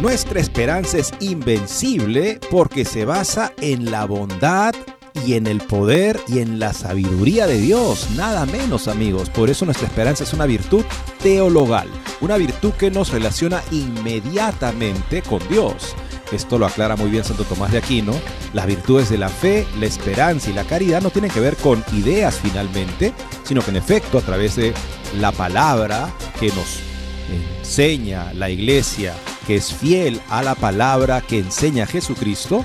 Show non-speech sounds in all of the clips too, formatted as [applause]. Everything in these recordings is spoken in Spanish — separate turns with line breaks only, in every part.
Nuestra esperanza es invencible porque se basa en la bondad y en el poder y en la sabiduría de Dios, nada menos amigos. Por eso nuestra esperanza es una virtud teologal, una virtud que nos relaciona inmediatamente con Dios. Esto lo aclara muy bien Santo Tomás de Aquino. Las virtudes de la fe, la esperanza y la caridad no tienen que ver con ideas finalmente, sino que en efecto a través de la palabra que nos enseña la iglesia, que es fiel a la palabra que enseña Jesucristo,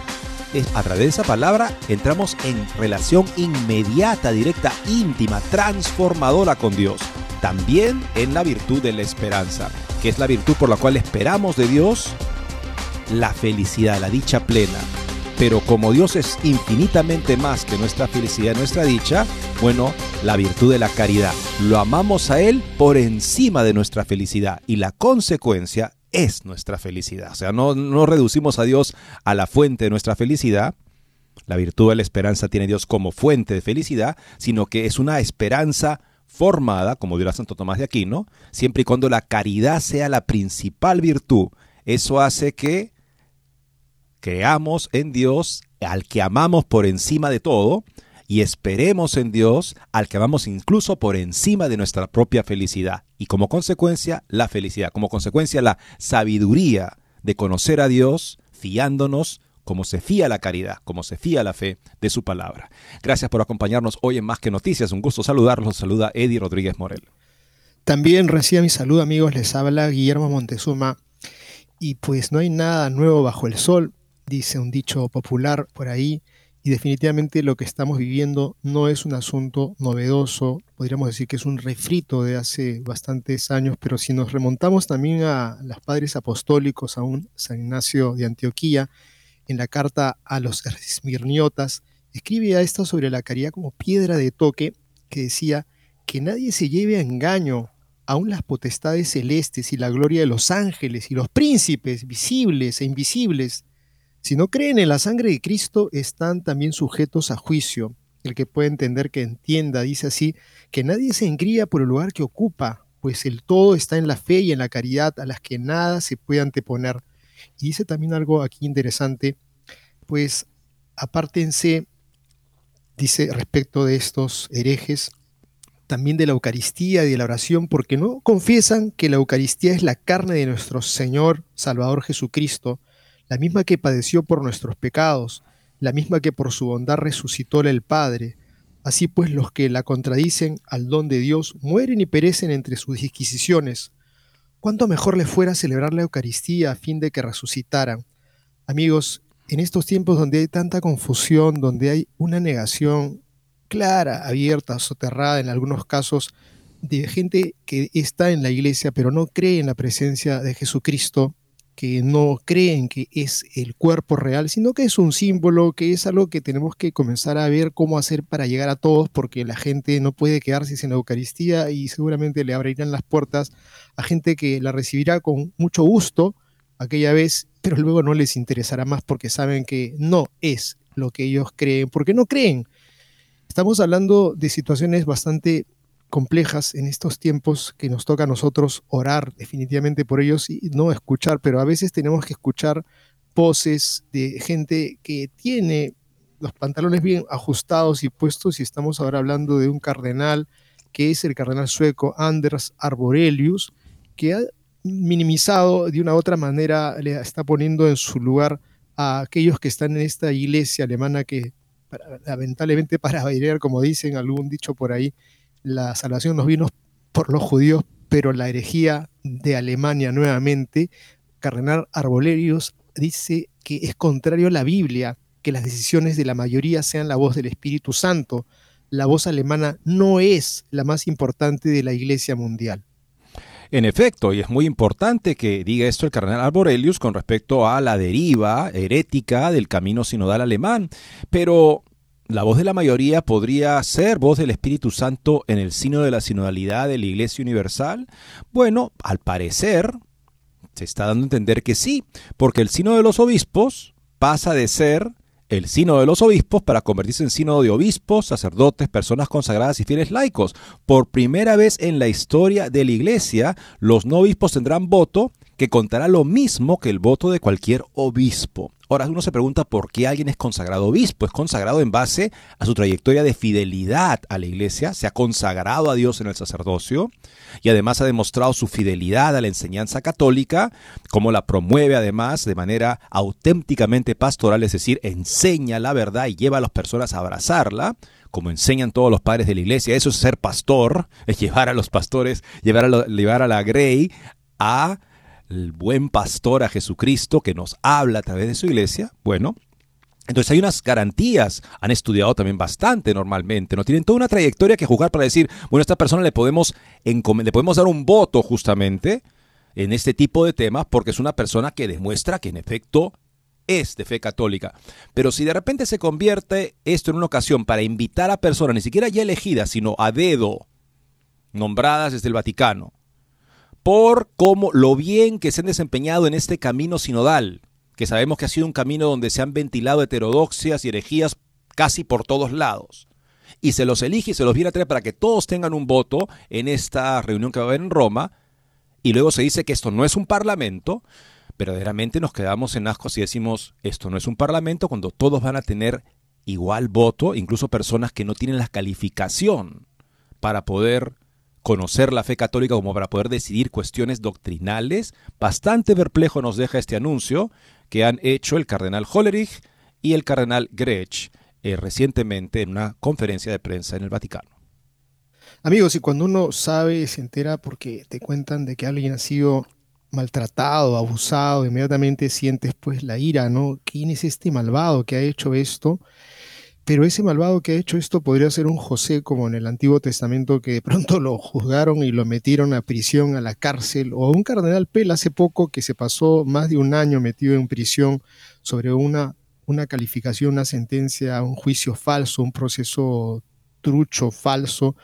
es, a través de esa palabra entramos en relación inmediata, directa, íntima, transformadora con Dios. También en la virtud de la esperanza, que es la virtud por la cual esperamos de Dios la felicidad, la dicha plena. Pero como Dios es infinitamente más que nuestra felicidad, nuestra dicha, bueno, la virtud de la caridad. Lo amamos a Él por encima de nuestra felicidad y la consecuencia es nuestra felicidad. O sea, no, no reducimos a Dios a la fuente de nuestra felicidad. La virtud de la esperanza tiene Dios como fuente de felicidad, sino que es una esperanza formada, como dirá Santo Tomás de Aquino, siempre y cuando la caridad sea la principal virtud. Eso hace que creamos en Dios al que amamos por encima de todo y esperemos en Dios al que amamos incluso por encima de nuestra propia felicidad y como consecuencia la felicidad, como consecuencia la sabiduría de conocer a Dios fiándonos como se fía la caridad, como se fía la fe de su palabra. Gracias por acompañarnos hoy en Más que Noticias. Un gusto saludarlos. Saluda Eddie Rodríguez Morel.
También reciba mi saludo amigos, les habla Guillermo Montezuma. Y pues no hay nada nuevo bajo el sol dice un dicho popular por ahí, y definitivamente lo que estamos viviendo no es un asunto novedoso, podríamos decir que es un refrito de hace bastantes años, pero si nos remontamos también a los padres apostólicos, a San Ignacio de Antioquía, en la carta a los esmirniotas, escribe a esto sobre la caridad como piedra de toque, que decía que nadie se lleve a engaño, aún las potestades celestes y la gloria de los ángeles y los príncipes visibles e invisibles, si no creen en la sangre de Cristo, están también sujetos a juicio. El que puede entender que entienda, dice así, que nadie se engría por el lugar que ocupa, pues el todo está en la fe y en la caridad a las que nada se puede anteponer. Y dice también algo aquí interesante, pues apártense, dice respecto de estos herejes, también de la Eucaristía y de la oración, porque no confiesan que la Eucaristía es la carne de nuestro Señor Salvador Jesucristo, la misma que padeció por nuestros pecados, la misma que por su bondad resucitó el Padre. Así pues los que la contradicen al don de Dios mueren y perecen entre sus disquisiciones. ¿Cuánto mejor les fuera celebrar la Eucaristía a fin de que resucitaran? Amigos, en estos tiempos donde hay tanta confusión, donde hay una negación clara, abierta, soterrada en algunos casos, de gente que está en la iglesia pero no cree en la presencia de Jesucristo, que no creen que es el cuerpo real, sino que es un símbolo, que es algo que tenemos que comenzar a ver cómo hacer para llegar a todos, porque la gente no puede quedarse sin la Eucaristía y seguramente le abrirán las puertas a gente que la recibirá con mucho gusto aquella vez, pero luego no les interesará más porque saben que no es lo que ellos creen, porque no creen. Estamos hablando de situaciones bastante complejas en estos tiempos que nos toca a nosotros orar definitivamente por ellos y no escuchar, pero a veces tenemos que escuchar voces de gente que tiene los pantalones bien ajustados y puestos y estamos ahora hablando de un cardenal que es el cardenal sueco Anders Arborelius, que ha minimizado de una u otra manera, le está poniendo en su lugar a aquellos que están en esta iglesia alemana que lamentablemente para bailar, como dicen algún dicho por ahí, la salvación nos vino por los judíos, pero la herejía de Alemania nuevamente, Cardenal Arbolerius dice que es contrario a la Biblia que las decisiones de la mayoría sean la voz del Espíritu Santo. La voz alemana no es la más importante de la Iglesia mundial.
En efecto, y es muy importante que diga esto el cardenal Arborelius con respecto a la deriva herética del camino sinodal alemán, pero la voz de la mayoría podría ser voz del Espíritu Santo en el sino de la sinodalidad de la Iglesia Universal? Bueno, al parecer se está dando a entender que sí, porque el sino de los obispos pasa de ser el sínodo de los obispos para convertirse en sínodo de obispos, sacerdotes, personas consagradas y fieles laicos. Por primera vez en la historia de la iglesia, los no obispos tendrán voto que contará lo mismo que el voto de cualquier obispo. Ahora uno se pregunta por qué alguien es consagrado obispo. Es consagrado en base a su trayectoria de fidelidad a la iglesia, se ha consagrado a Dios en el sacerdocio y además ha demostrado su fidelidad a la enseñanza católica, como la promueve además de manera auténticamente pastoral, es decir, enseña la verdad y lleva a las personas a abrazarla como enseñan todos los padres de la iglesia. Eso es ser pastor, es llevar a los pastores, llevar a, llevar a la Grey a el buen pastor a Jesucristo que nos habla a través de su iglesia, bueno, entonces hay unas garantías, han estudiado también bastante normalmente, no tienen toda una trayectoria que jugar para decir, bueno, a esta persona le podemos, le podemos dar un voto justamente en este tipo de temas porque es una persona que demuestra que en efecto es de fe católica. Pero si de repente se convierte esto en una ocasión para invitar a personas, ni siquiera ya elegidas, sino a dedo, nombradas desde el Vaticano, por cómo lo bien que se han desempeñado en este camino sinodal, que sabemos que ha sido un camino donde se han ventilado heterodoxias y herejías casi por todos lados. Y se los elige y se los viene a traer para que todos tengan un voto en esta reunión que va a haber en Roma. Y luego se dice que esto no es un parlamento. Verdaderamente nos quedamos en asco si decimos esto no es un parlamento cuando todos van a tener igual voto, incluso personas que no tienen la calificación para poder conocer la fe católica como para poder decidir cuestiones doctrinales, bastante perplejo nos deja este anuncio que han hecho el cardenal Hollerich y el cardenal Grech eh, recientemente en una conferencia de prensa en el Vaticano.
Amigos, y cuando uno sabe, se entera porque te cuentan de que alguien ha sido maltratado, abusado, inmediatamente sientes pues la ira, ¿no? ¿Quién es este malvado que ha hecho esto? Pero ese malvado que ha hecho esto podría ser un José como en el Antiguo Testamento que de pronto lo juzgaron y lo metieron a prisión, a la cárcel, o un cardenal Pell hace poco que se pasó más de un año metido en prisión sobre una, una calificación, una sentencia, un juicio falso, un proceso trucho, falso,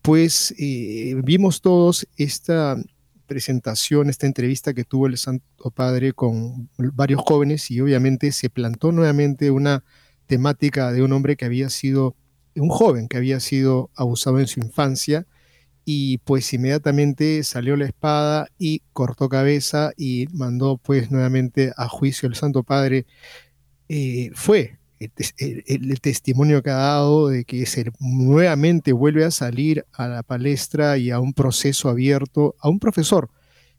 pues eh, vimos todos esta presentación, esta entrevista que tuvo el Santo Padre con varios jóvenes y obviamente se plantó nuevamente una temática de un hombre que había sido, un joven que había sido abusado en su infancia y pues inmediatamente salió la espada y cortó cabeza y mandó pues nuevamente a juicio el Santo Padre. Eh, fue el, testimonio que ha dado de que se nuevamente vuelve a salir a la palestra y a un proceso abierto, a un profesor.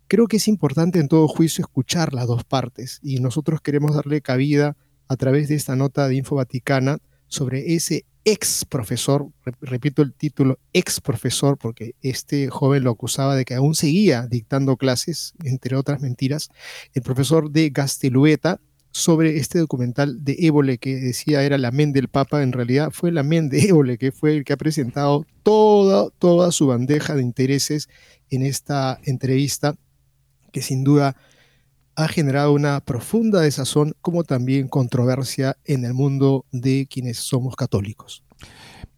Creo que es importante en todo juicio escuchar las dos partes y nosotros queremos darle cabida a través de esta nota de Info Vaticana sobre ese ex profesor, repito el título, ex profesor, porque este joven lo acusaba de que aún seguía dictando clases, entre otras mentiras, el profesor de Gastelueta, sobre este documental de Évole que decía era la men del Papa, en realidad fue la men de Évole que fue el que ha presentado toda, toda su bandeja de intereses en esta entrevista, que sin duda ha generado una profunda desazón como también controversia en el mundo de quienes somos católicos.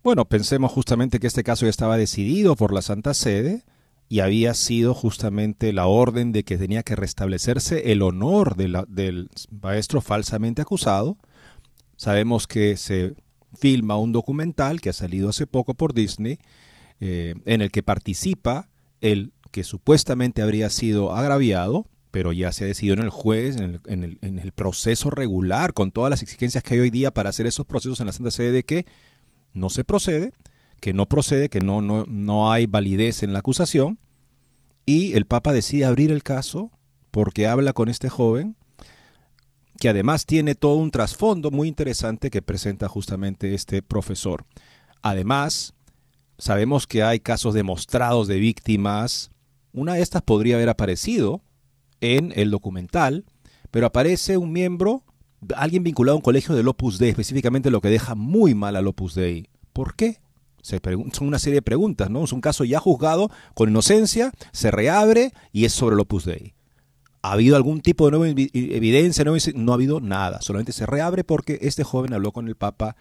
Bueno, pensemos justamente que este caso ya estaba decidido por la Santa Sede y había sido justamente la orden de que tenía que restablecerse el honor del maestro falsamente acusado. Sabemos que se filma un documental que ha salido hace poco por Disney eh, en el que participa el que supuestamente habría sido agraviado pero ya se ha decidido en el juez, en el, proceso regular, con todas las exigencias que hay hoy día para hacer esos procesos en la Santa Sede, de que no se procede, que no procede, que no, no, no hay validez en la acusación, y el Papa decide abrir el caso porque habla con este joven, que además tiene todo un trasfondo muy interesante que presenta justamente este profesor. Además, sabemos que hay casos demostrados de víctimas. Una de estas podría haber aparecido en el documental, pero aparece un miembro, alguien vinculado a un colegio del Opus Dei, específicamente lo que deja muy mal al Opus Dei. ¿Por qué? Son una serie de preguntas, ¿no? Es un caso ya juzgado con inocencia, se reabre y es sobre el Opus Dei. ¿Ha habido algún tipo de nueva evidencia? No ha habido nada, solamente se reabre porque este joven habló con el Papa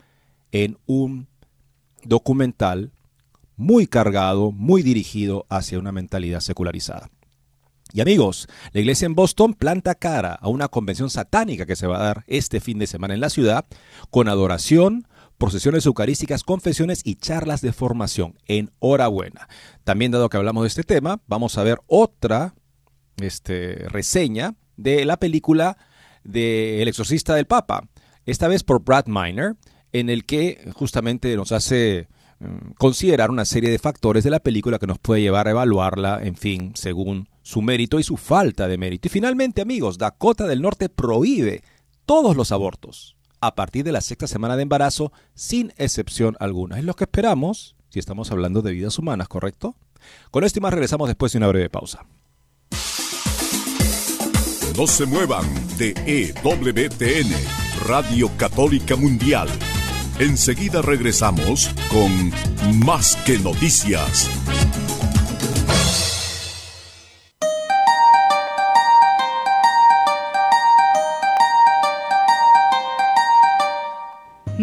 en un documental muy cargado, muy dirigido hacia una mentalidad secularizada. Y amigos, la iglesia en Boston planta cara a una convención satánica que se va a dar este fin de semana en la ciudad, con adoración, procesiones eucarísticas, confesiones y charlas de formación. Enhorabuena. También dado que hablamos de este tema, vamos a ver otra este, reseña de la película de El exorcista del Papa, esta vez por Brad Miner, en el que justamente nos hace mm, considerar una serie de factores de la película que nos puede llevar a evaluarla, en fin, según su mérito y su falta de mérito. Y finalmente, amigos, Dakota del Norte prohíbe todos los abortos a partir de la sexta semana de embarazo, sin excepción alguna. Es lo que esperamos si estamos hablando de vidas humanas, ¿correcto? Con esto y más regresamos después de una breve pausa.
No se muevan de EWTN, Radio Católica Mundial. Enseguida regresamos con Más que Noticias.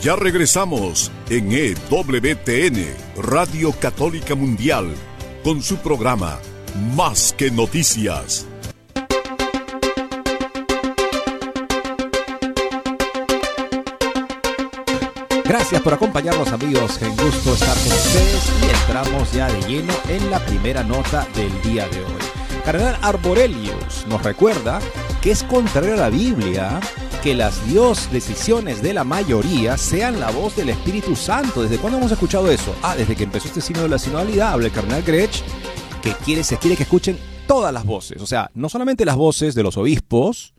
Ya regresamos en EWTN, Radio Católica Mundial, con su programa Más que Noticias.
Gracias por acompañarnos amigos, en gusto estar con ustedes y entramos ya de lleno en la primera nota del día de hoy. Cardenal Arborelius nos recuerda que es contrario a la Biblia que las Dios decisiones de la mayoría sean la voz del Espíritu Santo. ¿Desde cuándo hemos escuchado eso? Ah, desde que empezó este signo de la sinodalidad, habla el cardenal Grech, que quiere, se quiere que escuchen todas las voces. O sea, no solamente las voces de los obispos,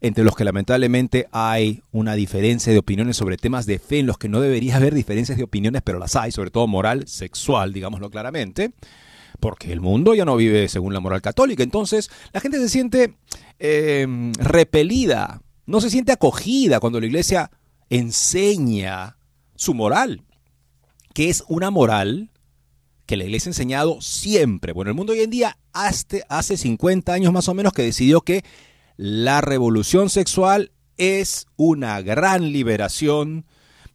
entre los que lamentablemente hay una diferencia de opiniones sobre temas de fe en los que no debería haber diferencias de opiniones, pero las hay, sobre todo moral, sexual, digámoslo claramente, porque el mundo ya no vive según la moral católica. Entonces, la gente se siente eh, repelida no se siente acogida cuando la iglesia enseña su moral, que es una moral que la iglesia ha enseñado siempre. Bueno, el mundo hoy en día, hace, hace 50 años más o menos, que decidió que la revolución sexual es una gran liberación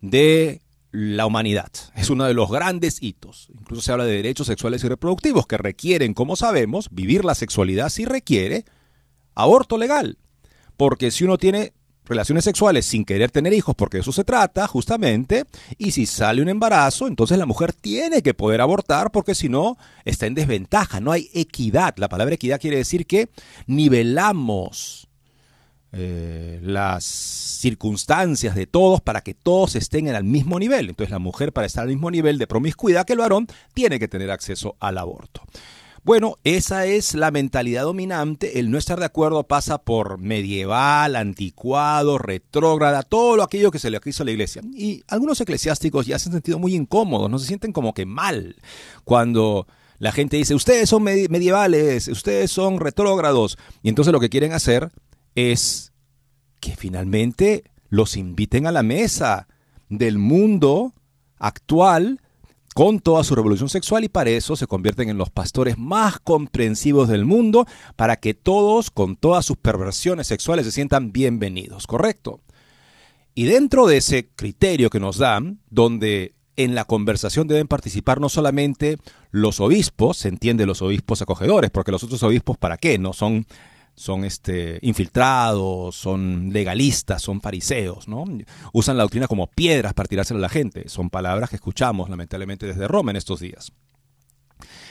de la humanidad. Es uno de los grandes hitos. Incluso se habla de derechos sexuales y reproductivos que requieren, como sabemos, vivir la sexualidad si requiere aborto legal. Porque si uno tiene relaciones sexuales sin querer tener hijos, porque de eso se trata justamente, y si sale un embarazo, entonces la mujer tiene que poder abortar porque si no está en desventaja, no hay equidad. La palabra equidad quiere decir que nivelamos eh, las circunstancias de todos para que todos estén en el mismo nivel. Entonces la mujer para estar al mismo nivel de promiscuidad que el varón tiene que tener acceso al aborto. Bueno, esa es la mentalidad dominante. El no estar de acuerdo pasa por medieval, anticuado, retrógrada, todo lo aquello que se le hizo a la iglesia. Y algunos eclesiásticos ya se han sentido muy incómodos, no se sienten como que mal cuando la gente dice, ustedes son medievales, ustedes son retrógrados. Y entonces lo que quieren hacer es que finalmente los inviten a la mesa del mundo actual con toda su revolución sexual y para eso se convierten en los pastores más comprensivos del mundo para que todos con todas sus perversiones sexuales se sientan bienvenidos, ¿correcto? Y dentro de ese criterio que nos dan, donde en la conversación deben participar no solamente los obispos, se entiende los obispos acogedores, porque los otros obispos para qué, no son son este, infiltrados, son legalistas, son fariseos, ¿no? Usan la doctrina como piedras para tirársela a la gente. Son palabras que escuchamos lamentablemente desde Roma en estos días.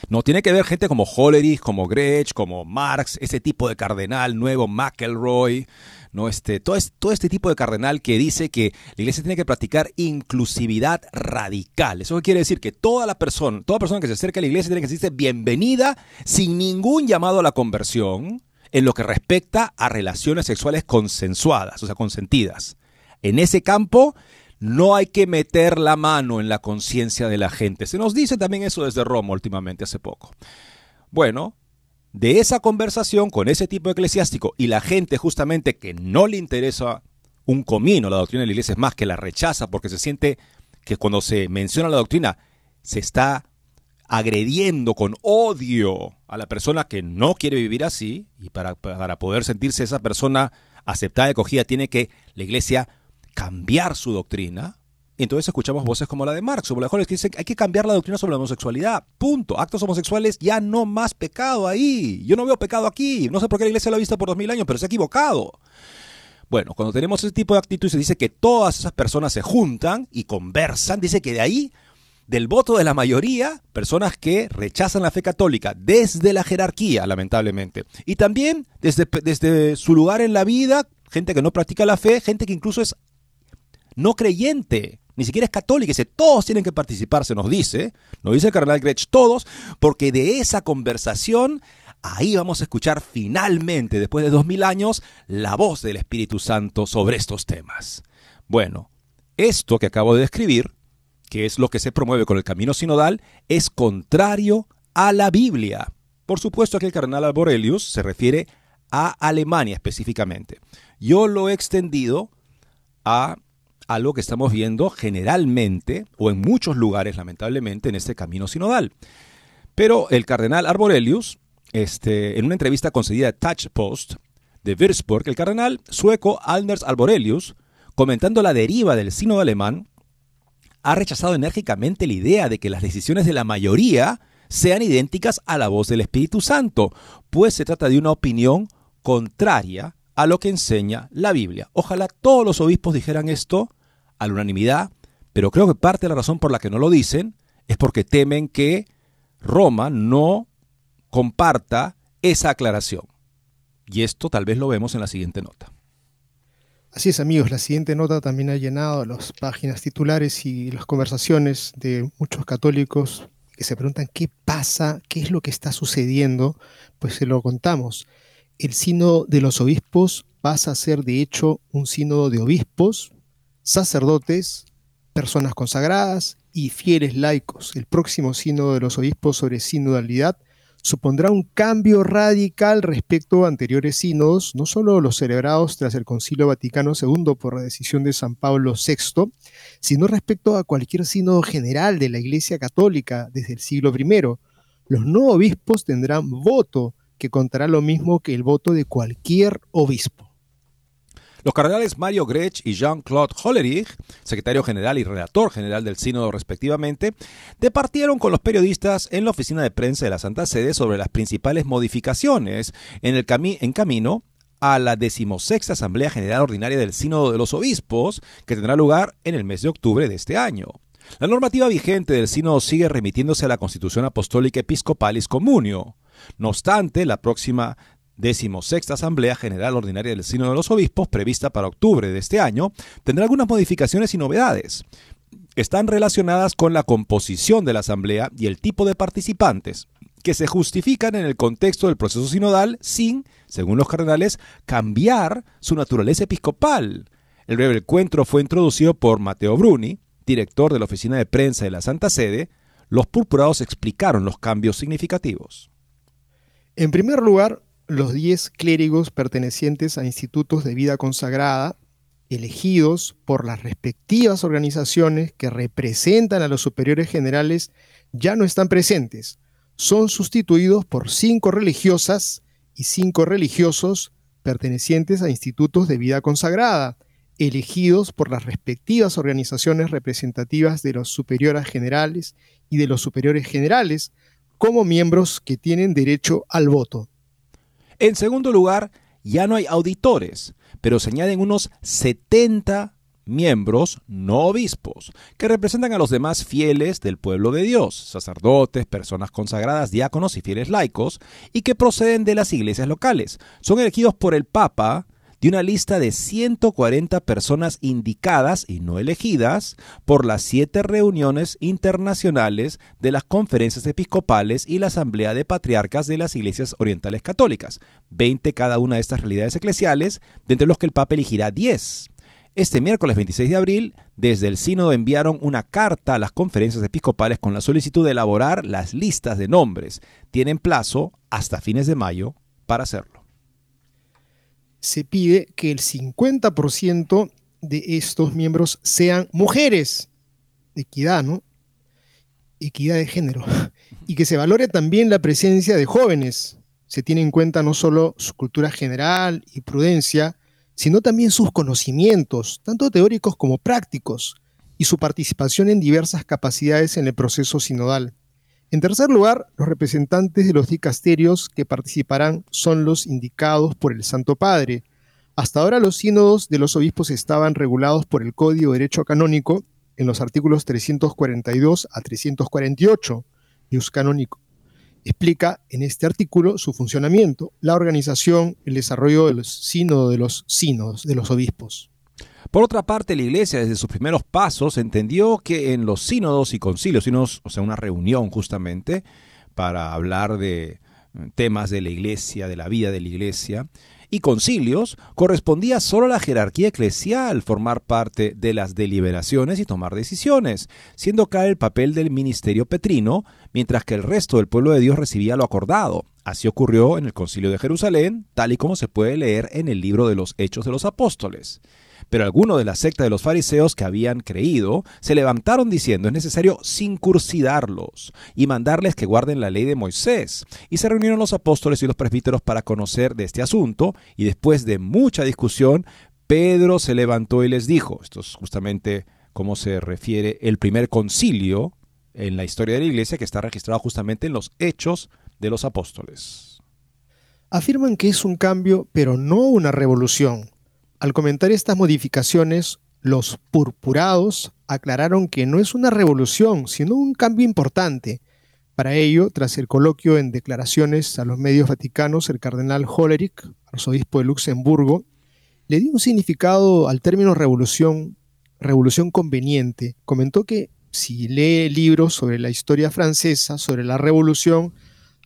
No tiene que ver gente como Hollerich, como Grech, como Marx, ese tipo de cardenal nuevo, McElroy, ¿no? Este, todo, todo este tipo de cardenal que dice que la iglesia tiene que practicar inclusividad radical. Eso quiere decir que toda la persona, toda persona que se acerca a la iglesia tiene que decirse bienvenida sin ningún llamado a la conversión, en lo que respecta a relaciones sexuales consensuadas, o sea, consentidas. En ese campo no hay que meter la mano en la conciencia de la gente. Se nos dice también eso desde Roma últimamente, hace poco. Bueno, de esa conversación con ese tipo eclesiástico y la gente justamente que no le interesa un comino la doctrina de la iglesia, es más que la rechaza porque se siente que cuando se menciona la doctrina se está agrediendo con odio a la persona que no quiere vivir así, y para, para poder sentirse esa persona aceptada y acogida, tiene que la iglesia cambiar su doctrina. entonces escuchamos voces como la de Marx, o la que dicen que hay que cambiar la doctrina sobre la homosexualidad. Punto. Actos homosexuales ya no más pecado ahí. Yo no veo pecado aquí. No sé por qué la iglesia lo ha visto por dos mil años, pero se ha equivocado. Bueno, cuando tenemos ese tipo de actitud se dice que todas esas personas se juntan y conversan, dice que de ahí del voto de la mayoría, personas que rechazan la fe católica desde la jerarquía, lamentablemente. Y también desde, desde su lugar en la vida, gente que no practica la fe, gente que incluso es no creyente, ni siquiera es católica, dice, todos tienen que participar, se nos dice, nos dice el cardenal Grech, todos, porque de esa conversación, ahí vamos a escuchar finalmente, después de dos mil años, la voz del Espíritu Santo sobre estos temas. Bueno, esto que acabo de describir que es lo que se promueve con el camino sinodal, es contrario a la Biblia. Por supuesto que el cardenal Alborelius se refiere a Alemania específicamente. Yo lo he extendido a algo que estamos viendo generalmente o en muchos lugares lamentablemente en este camino sinodal. Pero el cardenal Arborelius, este, en una entrevista concedida a Touch Post de Würzburg, el cardenal sueco Anders Arborelius, comentando la deriva del sínodo alemán, ha rechazado enérgicamente la idea de que las decisiones de la mayoría sean idénticas a la voz del Espíritu Santo, pues se trata de una opinión contraria a lo que enseña la Biblia. Ojalá todos los obispos dijeran esto a la unanimidad, pero creo que parte de la razón por la que no lo dicen es porque temen que Roma no comparta esa aclaración. Y esto tal vez lo vemos en la siguiente nota.
Así es, amigos, la siguiente nota también ha llenado las páginas titulares y las conversaciones de muchos católicos que se preguntan qué pasa, qué es lo que está sucediendo. Pues se lo contamos. El sínodo de los obispos pasa a ser, de hecho, un sínodo de obispos, sacerdotes, personas consagradas y fieles laicos. El próximo sínodo de los obispos sobre sinodalidad supondrá un cambio radical respecto a anteriores sínodos, no solo los celebrados tras el Concilio Vaticano II por la decisión de San Pablo VI, sino respecto a cualquier sínodo general de la Iglesia Católica desde el siglo I. Los no obispos tendrán voto que contará lo mismo que el voto de cualquier obispo.
Los cardenales Mario Grech y Jean-Claude Hollerich, secretario general y relator general del sínodo respectivamente, departieron con los periodistas en la oficina de prensa de la Santa Sede sobre las principales modificaciones en el en camino a la decimosexta Asamblea General Ordinaria del Sínodo de los Obispos, que tendrá lugar en el mes de octubre de este año. La normativa vigente del sínodo sigue remitiéndose a la Constitución Apostólica Episcopalis Communio. No obstante, la próxima sexta Asamblea General Ordinaria del Sínodo de los Obispos, prevista para octubre de este año, tendrá algunas modificaciones y novedades. Están relacionadas con la composición de la Asamblea y el tipo de participantes, que se justifican en el contexto del proceso sinodal sin, según los cardenales, cambiar su naturaleza episcopal. El breve encuentro fue introducido por Mateo Bruni, director de la Oficina de Prensa de la Santa Sede, los purpurados explicaron los cambios significativos.
En primer lugar, los 10 clérigos pertenecientes a institutos de vida consagrada, elegidos por las respectivas organizaciones que representan a los superiores generales, ya no están presentes. Son sustituidos por cinco religiosas y cinco religiosos pertenecientes a institutos de vida consagrada, elegidos por las respectivas organizaciones representativas de los superiores generales y de los superiores generales, como miembros que tienen derecho al voto.
En segundo lugar, ya no hay auditores, pero se añaden unos 70 miembros no obispos, que representan a los demás fieles del pueblo de Dios, sacerdotes, personas consagradas, diáconos y fieles laicos, y que proceden de las iglesias locales. Son elegidos por el Papa de una lista de 140 personas indicadas y no elegidas por las siete reuniones internacionales de las conferencias episcopales y la Asamblea de Patriarcas de las Iglesias Orientales Católicas, 20 cada una de estas realidades eclesiales, de entre los que el Papa elegirá 10. Este miércoles 26 de abril, desde el sínodo enviaron una carta a las conferencias episcopales con la solicitud de elaborar las listas de nombres. Tienen plazo hasta fines de mayo para hacerlo.
Se pide que el 50% de estos miembros sean mujeres. Equidad, ¿no? Equidad de género. Y que se valore también la presencia de jóvenes. Se tiene en cuenta no solo su cultura general y prudencia, sino también sus conocimientos, tanto teóricos como prácticos, y su participación en diversas capacidades en el proceso sinodal. En tercer lugar, los representantes de los dicasterios que participarán son los indicados por el Santo Padre. Hasta ahora los sínodos de los obispos estaban regulados por el Código de Derecho Canónico en los artículos 342 a 348, Ius Canónico explica en este artículo su funcionamiento, la organización, el desarrollo del sínodo de los sínodos, de los obispos.
Por otra parte, la Iglesia desde sus primeros pasos entendió que en los sínodos y concilios, o sea, una reunión justamente para hablar de temas de la Iglesia, de la vida de la Iglesia, y concilios, correspondía solo a la jerarquía eclesial formar parte de las deliberaciones y tomar decisiones, siendo acá el papel del ministerio petrino, mientras que el resto del pueblo de Dios recibía lo acordado. Así ocurrió en el concilio de Jerusalén, tal y como se puede leer en el libro de los Hechos de los Apóstoles. Pero algunos de la secta de los fariseos que habían creído se levantaron diciendo es necesario circuncidarlos y mandarles que guarden la ley de Moisés. Y se reunieron los apóstoles y los presbíteros para conocer de este asunto y después de mucha discusión, Pedro se levantó y les dijo, esto es justamente como se refiere el primer concilio en la historia de la iglesia que está registrado justamente en los hechos de los apóstoles.
Afirman que es un cambio, pero no una revolución. Al comentar estas modificaciones, los purpurados aclararon que no es una revolución, sino un cambio importante. Para ello, tras el coloquio en declaraciones a los medios vaticanos, el cardenal Hollerich, arzobispo de Luxemburgo, le dio un significado al término revolución, revolución conveniente. Comentó que si lee libros sobre la historia francesa, sobre la revolución,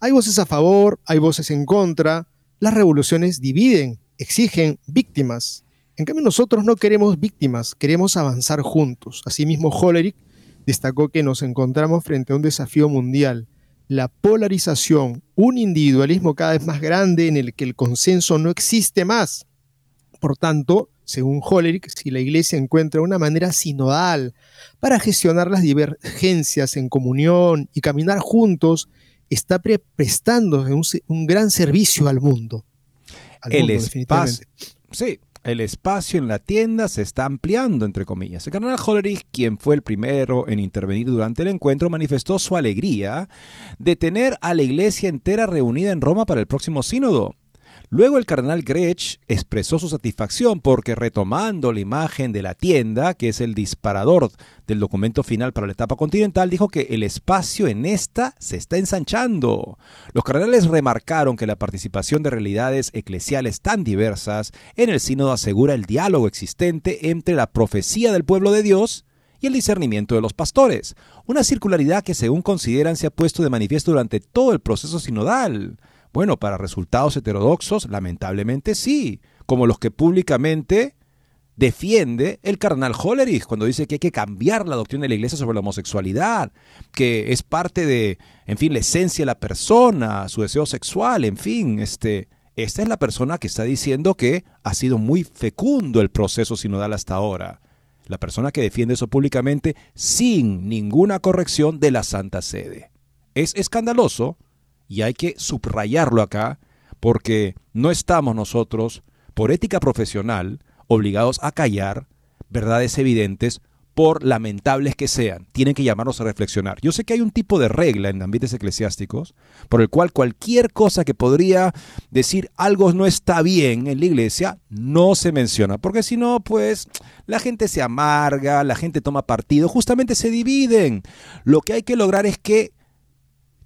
hay voces a favor, hay voces en contra, las revoluciones dividen, exigen víctimas. En cambio, nosotros no queremos víctimas, queremos avanzar juntos. Asimismo, Hollerich destacó que nos encontramos frente a un desafío mundial, la polarización, un individualismo cada vez más grande en el que el consenso no existe más. Por tanto, según Hollerich, si la Iglesia encuentra una manera sinodal para gestionar las divergencias en comunión y caminar juntos, está prestando un, un gran servicio al mundo
el espacio. Sí, el espacio en la tienda se está ampliando, entre comillas. El cardenal Hollerich, quien fue el primero en intervenir durante el encuentro, manifestó su alegría de tener a la iglesia entera reunida en Roma para el próximo sínodo. Luego el cardenal Grech expresó su satisfacción porque retomando la imagen de la tienda, que es el disparador del documento final para la etapa continental, dijo que el espacio en esta se está ensanchando. Los cardenales remarcaron que la participación de realidades eclesiales tan diversas en el sínodo asegura el diálogo existente entre la profecía del pueblo de Dios y el discernimiento de los pastores, una circularidad que según consideran se ha puesto de manifiesto durante todo el proceso sinodal. Bueno, para resultados heterodoxos, lamentablemente sí, como los que públicamente defiende el carnal Hollerich cuando dice que hay que cambiar la doctrina de la iglesia sobre la homosexualidad, que es parte de, en fin, la esencia de la persona, su deseo sexual, en fin, este, esta es la persona que está diciendo que ha sido muy fecundo el proceso sinodal hasta ahora. La persona que defiende eso públicamente sin ninguna corrección de la Santa Sede. Es escandaloso y hay que subrayarlo acá porque no estamos nosotros, por ética profesional, obligados a callar verdades evidentes por lamentables que sean. Tienen que llamarnos a reflexionar. Yo sé que hay un tipo de regla en ambientes eclesiásticos por el cual cualquier cosa que podría decir algo no está bien en la iglesia no se menciona, porque si no, pues la gente se amarga, la gente toma partido, justamente se dividen. Lo que hay que lograr es que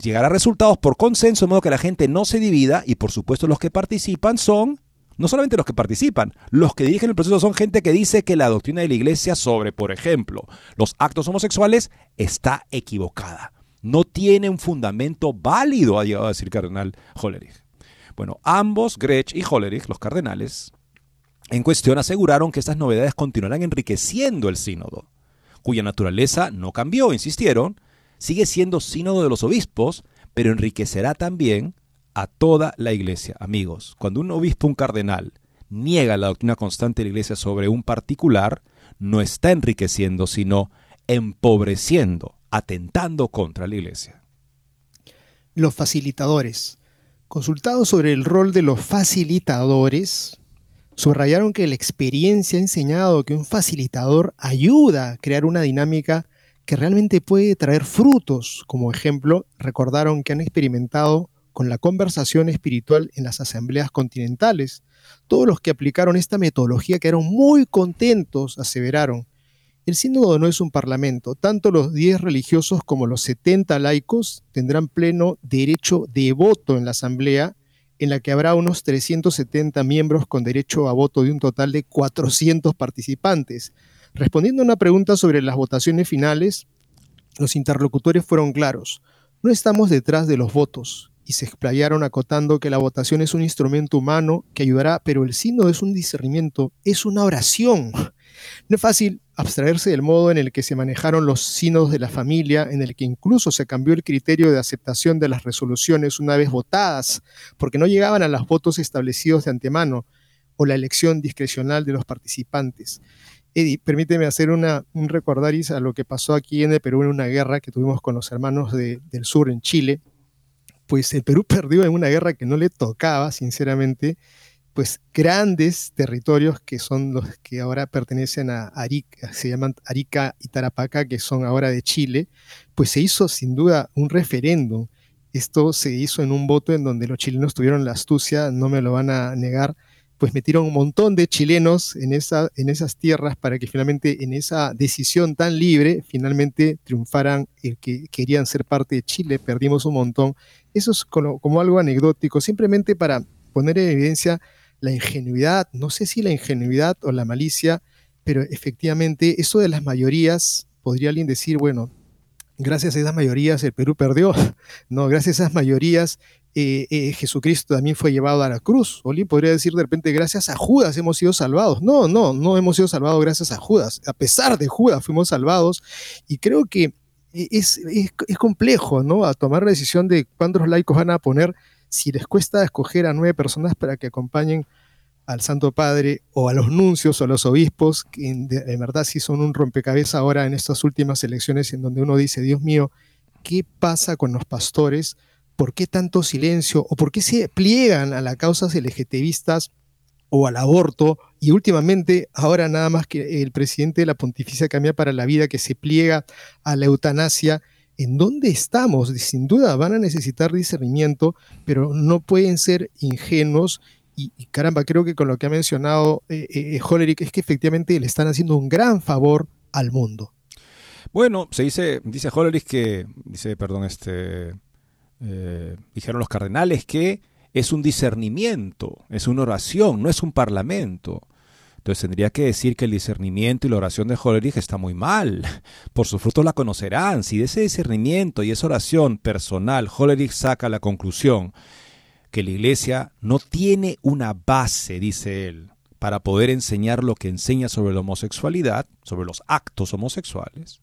llegar a resultados por consenso, de modo que la gente no se divida y por supuesto los que participan son no solamente los que participan, los que dirigen el proceso son gente que dice que la doctrina de la iglesia sobre, por ejemplo, los actos homosexuales está equivocada. No tiene un fundamento válido, ha llegado a decir cardenal Hollerich. Bueno, ambos, Grech y Hollerich, los cardenales, en cuestión aseguraron que estas novedades continuarán enriqueciendo el sínodo, cuya naturaleza no cambió, insistieron, sigue siendo sínodo de los obispos, pero enriquecerá también a toda la iglesia. Amigos, cuando un obispo, un cardenal, niega la doctrina constante de la iglesia sobre un particular, no está enriqueciendo, sino empobreciendo, atentando contra la iglesia.
Los facilitadores. Consultados sobre el rol de los facilitadores, subrayaron que la experiencia ha enseñado que un facilitador ayuda a crear una dinámica que realmente puede traer frutos. Como ejemplo, recordaron que han experimentado con la conversación espiritual en las asambleas continentales. Todos los que aplicaron esta metodología quedaron muy contentos, aseveraron. El sínodo no es un parlamento. Tanto los 10 religiosos como los 70 laicos tendrán pleno derecho de voto en la asamblea, en la que habrá unos 370 miembros con derecho a voto de un total de 400 participantes. Respondiendo a una pregunta sobre las votaciones finales, los interlocutores fueron claros. No estamos detrás de los votos y se explayaron acotando que la votación es un instrumento humano que ayudará, pero el signo es un discernimiento, es una oración. [laughs] No es fácil abstraerse del modo en el que se manejaron los sínodos de la familia, en el que incluso se cambió el criterio de aceptación de las resoluciones una vez votadas, porque no llegaban a los votos establecidos de antemano o la elección discrecional de los participantes. Eddie, permíteme hacer un recordaris a lo que pasó aquí en el Perú en una guerra que tuvimos con los hermanos del sur en Chile, pues el Perú [laughs] perdió en una guerra que no le tocaba, sinceramente, pues grandes territorios que son los que ahora pertenecen a Arica, se llaman Arica y Tarapacá, que son ahora de Chile, pues se hizo sin duda un referéndum. Esto se hizo en un voto en donde los chilenos tuvieron la astucia, no me lo van a negar, pues metieron un montón de chilenos en, esa, en esas tierras para que finalmente en esa decisión tan libre, finalmente triunfaran el que querían ser parte de Chile, perdimos un montón. Eso es como, como algo anecdótico, simplemente para poner en evidencia la ingenuidad, no sé si la ingenuidad o la malicia, pero efectivamente eso de las mayorías, podría alguien decir, bueno, gracias a esas mayorías el Perú perdió, [laughs] no, gracias a esas mayorías eh, eh, Jesucristo también fue llevado a la cruz. Oli podría decir de repente, gracias a Judas hemos sido salvados. No, no, no hemos sido salvados gracias a Judas. A pesar de Judas fuimos salvados. Y creo que es, es, complejo, ¿no? A tomar la decisión de cuántos laicos van a poner si les cuesta escoger a nueve personas para que acompañen al Santo Padre o a los nuncios o a los obispos, que en, verdad sí son un rompecabezas ahora en estas últimas elecciones en donde uno dice, Dios mío, ¿qué pasa con los pastores? ¿por qué tanto silencio? ¿O por qué se pliegan a las causas LGTBistas o al aborto? Y últimamente, ahora nada más que el presidente de la Pontificia Cambia para la Vida, que se pliega a la eutanasia. ¿En dónde estamos? Sin duda van a necesitar discernimiento, pero no pueden ser ingenuos y, caramba, creo que con lo que ha mencionado eh, eh, Hollerich es que efectivamente le están haciendo un gran favor al mundo.
Bueno, se dice, dice Hollerich que, dice, perdón, este, eh, dijeron los cardenales que es un discernimiento, es una oración, no es un parlamento. Entonces tendría que decir que el discernimiento y la oración de Hollerich está muy mal. [laughs] Por sus frutos la conocerán. Si de ese discernimiento y esa oración personal Hollerich saca la conclusión que la iglesia no tiene una base, dice él, para poder enseñar lo que enseña sobre la homosexualidad, sobre los actos homosexuales,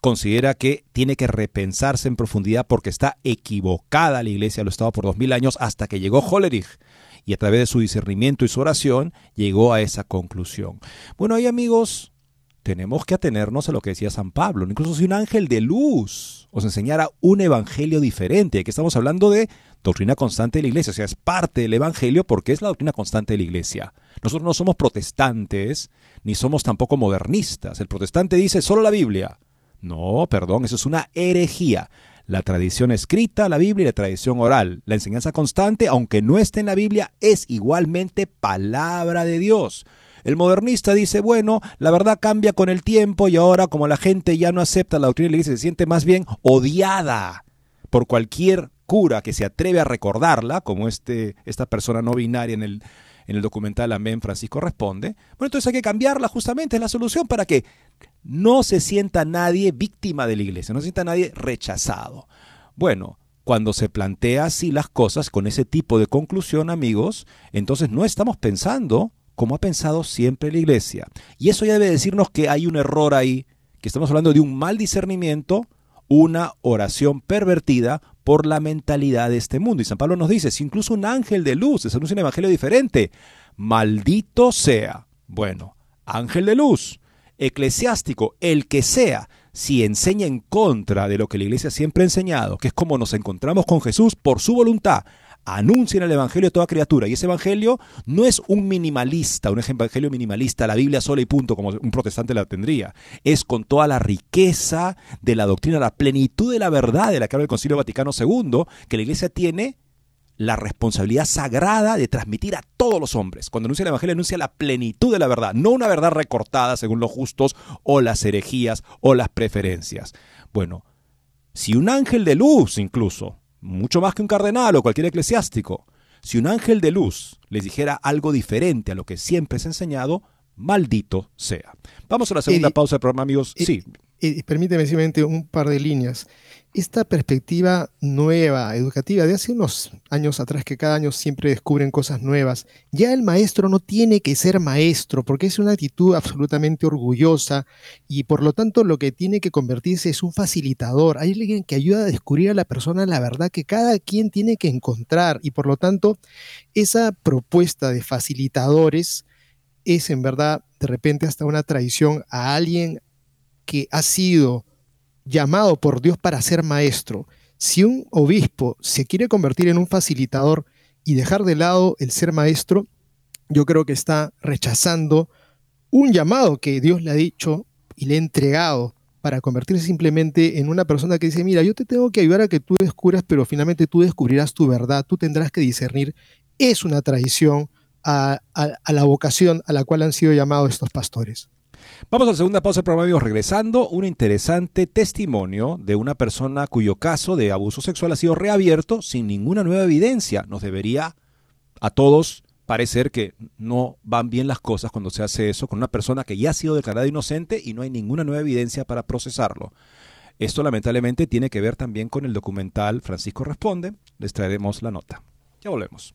considera que tiene que repensarse en profundidad porque está equivocada la iglesia, lo estado por dos mil años hasta que llegó Hollerich y a través de su discernimiento y su oración llegó a esa conclusión. Bueno, ahí amigos, tenemos que atenernos a lo que decía San Pablo. Incluso si un ángel de luz os enseñara un evangelio diferente, que estamos hablando de doctrina constante de la iglesia, o sea, es parte del evangelio porque es la doctrina constante de la iglesia. Nosotros no somos protestantes, ni somos tampoco modernistas. El protestante dice solo la Biblia. No, perdón, eso es una herejía. La tradición escrita, la Biblia y la tradición oral, la enseñanza constante, aunque no esté en la Biblia, es igualmente palabra de Dios. El modernista dice, bueno, la verdad cambia con el tiempo y ahora como la gente ya no acepta la doctrina de la iglesia, se siente más bien odiada por cualquier cura que se atreve a recordarla, como este, esta persona no binaria en el, en el documental Amén Francisco responde. Bueno, entonces hay que cambiarla justamente, es la solución para que no se sienta nadie víctima de la iglesia, no se sienta nadie rechazado. Bueno, cuando se plantea así las cosas con ese tipo de conclusión, amigos, entonces no estamos pensando como ha pensado siempre la iglesia. Y eso ya debe decirnos que hay un error ahí, que estamos hablando de un mal discernimiento, una oración pervertida por la mentalidad de este mundo. Y San Pablo nos dice, si incluso un ángel de luz les anuncia un evangelio diferente, maldito sea. Bueno, ángel de luz, eclesiástico, el que sea, si enseña en contra de lo que la iglesia siempre ha enseñado, que es como nos encontramos con Jesús por su voluntad, anuncien el Evangelio a toda criatura. Y ese Evangelio no es un minimalista, un Evangelio minimalista, la Biblia sola y punto, como un protestante la tendría. Es con toda la riqueza de la doctrina, la plenitud de la verdad de la que habla el Concilio Vaticano II, que la Iglesia tiene la responsabilidad sagrada de transmitir a todos los hombres. Cuando anuncia el Evangelio, anuncia la plenitud de la verdad, no una verdad recortada según los justos o las herejías o las preferencias. Bueno, si un ángel de luz incluso mucho más que un cardenal o cualquier eclesiástico. Si un ángel de luz les dijera algo diferente a lo que siempre es enseñado, maldito sea. Vamos a la segunda pausa del programa, amigos. sí.
permíteme simplemente un par de líneas esta perspectiva nueva, educativa, de hace unos años atrás, que cada año siempre descubren cosas nuevas, ya el maestro no tiene que ser maestro, porque es una actitud absolutamente orgullosa y por lo tanto lo que tiene que convertirse es un facilitador, hay alguien que ayuda a descubrir a la persona la verdad que cada quien tiene que encontrar y por lo tanto esa propuesta de facilitadores es en verdad de repente hasta una traición a alguien que ha sido llamado por Dios para ser maestro, si un obispo se quiere convertir en un facilitador y dejar de lado el ser maestro, yo creo que está rechazando un llamado que Dios le ha dicho y le ha entregado para convertirse simplemente en una persona que dice, mira, yo te tengo que ayudar a que tú descubras, pero finalmente tú descubrirás tu verdad, tú tendrás que discernir. Es una traición a, a la vocación a la cual han sido llamados estos pastores.
Vamos a la segunda pausa del programa, Regresando, un interesante testimonio de una persona cuyo caso de abuso sexual ha sido reabierto sin ninguna nueva evidencia. Nos debería a todos parecer que no van bien las cosas cuando se hace eso con una persona que ya ha sido declarada inocente y no hay ninguna nueva evidencia para procesarlo. Esto lamentablemente tiene que ver también con el documental Francisco Responde. Les traeremos la nota. Ya volvemos.